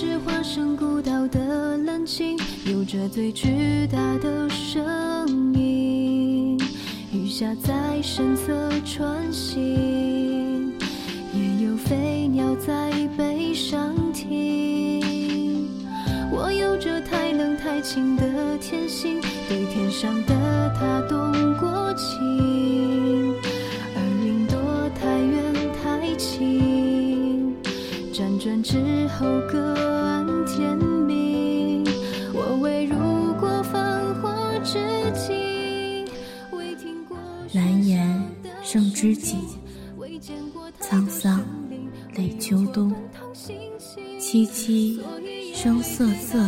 是化身孤岛的蓝鲸，有着最巨大的声音。雨下在身侧穿行，也有飞鸟在背上停。我有着太冷太清的天性，对天上的他动过情。而云朵太远太轻，辗转之后各生知己，沧桑泪秋冬，凄凄生瑟瑟，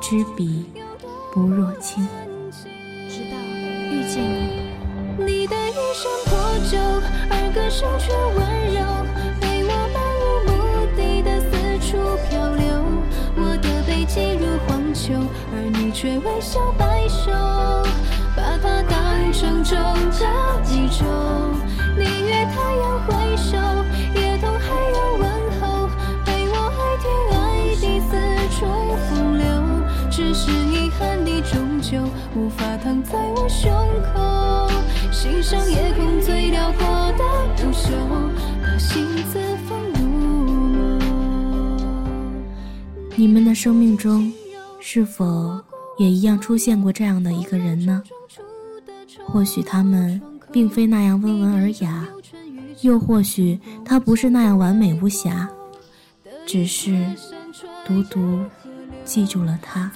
知彼不若亲。直到遇见你，你的一身破旧，而歌声却温柔，陪我漫无目的的四处漂流。我的背脊如荒丘，而你却微笑摆首，把它当成诅咒。宇宙。你越太阳挥手，也同海洋问候，陪我爱天爱地四处风流。只是遗憾，你终究无法躺在我胸口，欣赏夜空最辽阔的不朽，把心字放入梦。你们的生命中。是否也一样出现过这样的一个人呢？或许他们并非那样温文尔雅，又或许他不是那样完美无瑕，只是独独记住了他。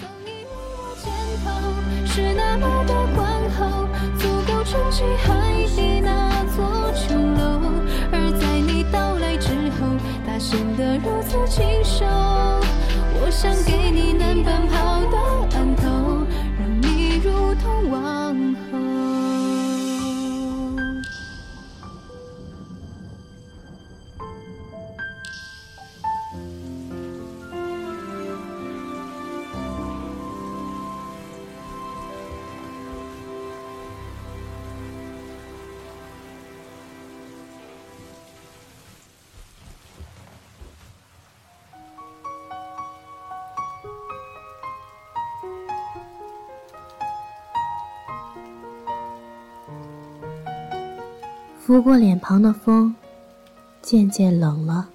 是那么的宽厚，足够撑起海底那座琼楼，而在你到来之后，它显得如此清拂过脸庞的风，渐渐冷了。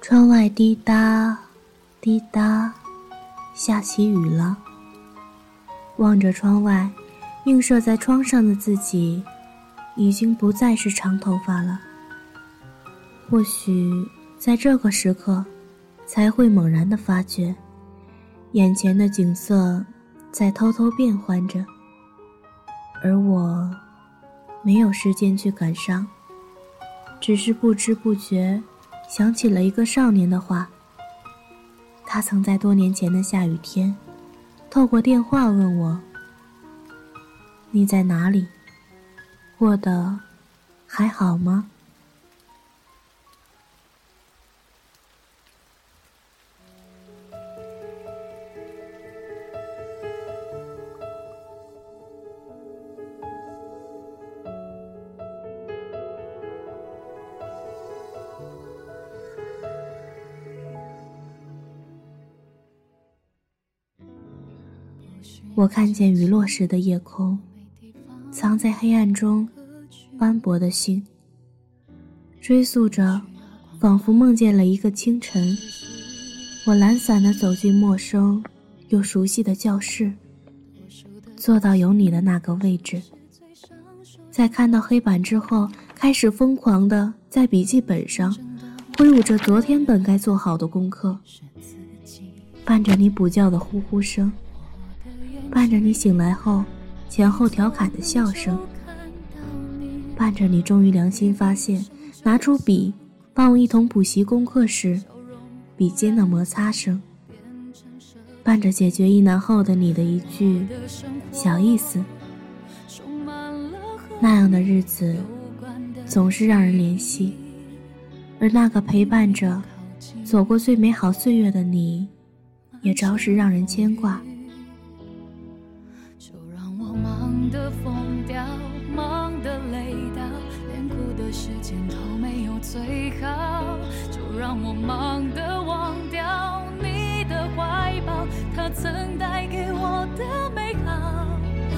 窗外滴答，滴答，下起雨了。望着窗外，映射在窗上的自己，已经不再是长头发了。或许在这个时刻，才会猛然的发觉，眼前的景色在偷偷变换着，而我。没有时间去感伤，只是不知不觉想起了一个少年的话。他曾在多年前的下雨天，透过电话问我：“你在哪里？过得还好吗？”我看见雨落时的夜空，藏在黑暗中斑驳的星。追溯着，仿佛梦见了一个清晨。我懒散地走进陌生又熟悉的教室，坐到有你的那个位置，在看到黑板之后，开始疯狂的在笔记本上挥舞着昨天本该做好的功课，伴着你补觉的呼呼声，伴着你醒来后前后调侃的笑声，伴着你终于良心发现，拿出笔帮我一同补习功课时，笔尖的摩擦声。伴着解决疑难后的你的一句小意思，那样的日子总是让人怜惜，而那个陪伴着走过最美好岁月的你，也着实让人牵挂。时间都没有最好。就让我忙得忘掉你的怀抱。他曾带给我的美好。当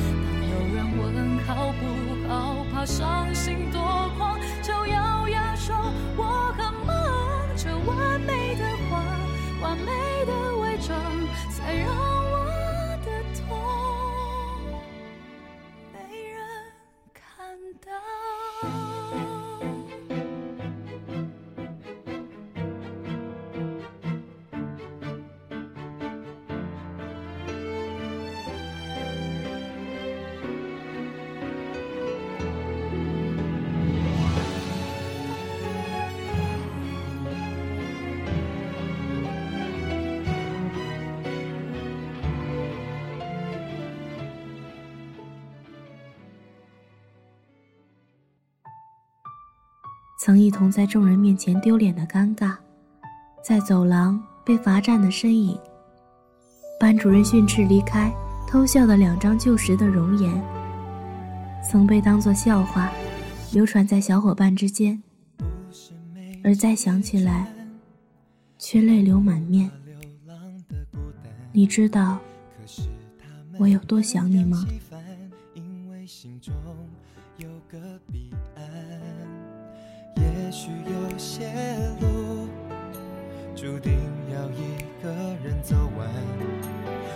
有人问好不好，怕伤心多狂，就咬牙说我很忙。这完美的话，完美的伪装，才让曾一同在众人面前丢脸的尴尬，在走廊被罚站的身影，班主任训斥离开偷笑的两张旧时的容颜，曾被当作笑话流传在小伙伴之间，而再想起来，却泪流满面。你知道我有多想你吗？也许有些路注定要一个人走完，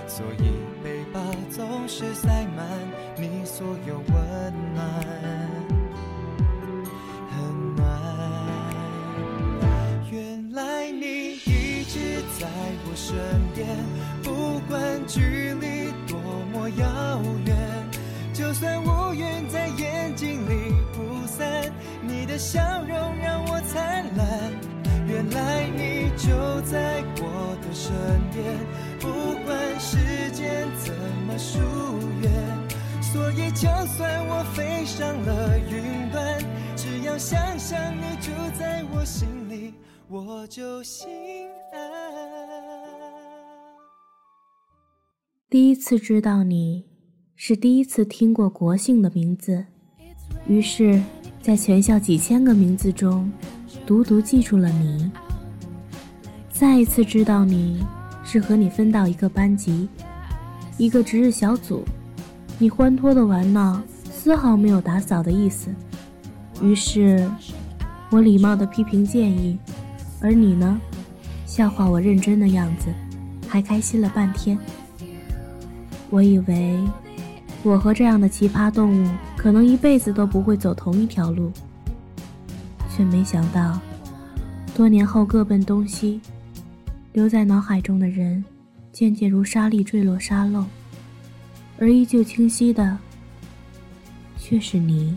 所以背包总是塞满你所有温暖，很暖。原来你一直在我身边，不管距离多么遥远，就算我的笑容让我灿烂，原来你就在我的身边，不管时间怎么疏远，所以就算我飞上了云端，只要想想你住在我心里，我就心安。第一次知道你，是第一次听过国姓的名字，于是。在全校几千个名字中，独独记住了你。再一次知道你是和你分到一个班级，一个值日小组，你欢脱的玩闹，丝毫没有打扫的意思。于是，我礼貌的批评建议，而你呢，笑话我认真的样子，还开心了半天。我以为。我和这样的奇葩动物可能一辈子都不会走同一条路，却没想到，多年后各奔东西，留在脑海中的人，渐渐如沙粒坠落沙漏，而依旧清晰的，却是你。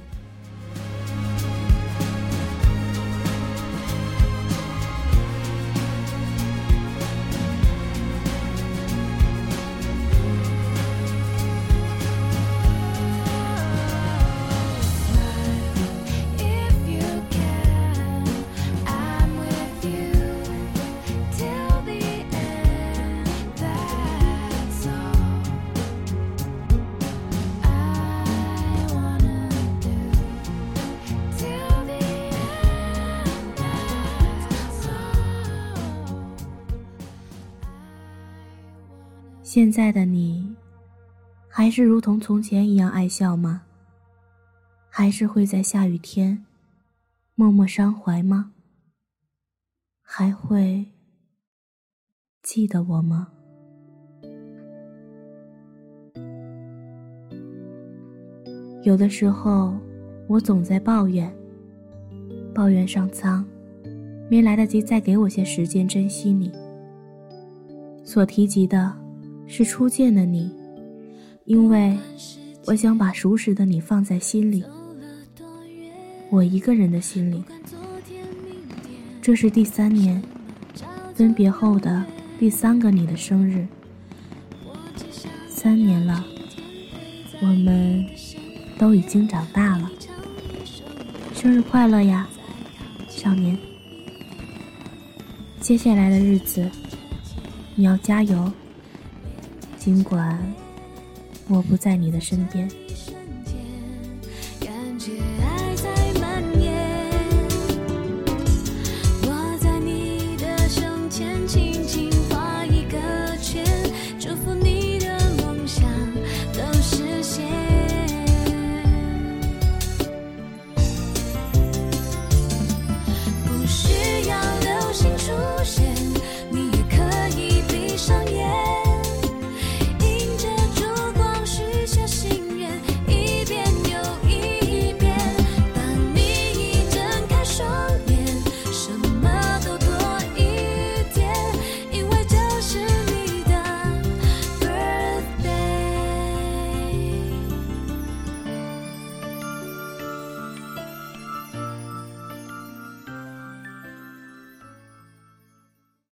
现在的你，还是如同从前一样爱笑吗？还是会在下雨天默默伤怀吗？还会记得我吗？有的时候，我总在抱怨，抱怨上苍没来得及再给我些时间珍惜你。所提及的是初见的你，因为我想把熟识的你放在心里，我一个人的心里。这是第三年分别后的第三个你的生日，三年了，我们都已经长大了。生日快乐呀，少年！接下来的日子，你要加油。尽管我不在你的身边。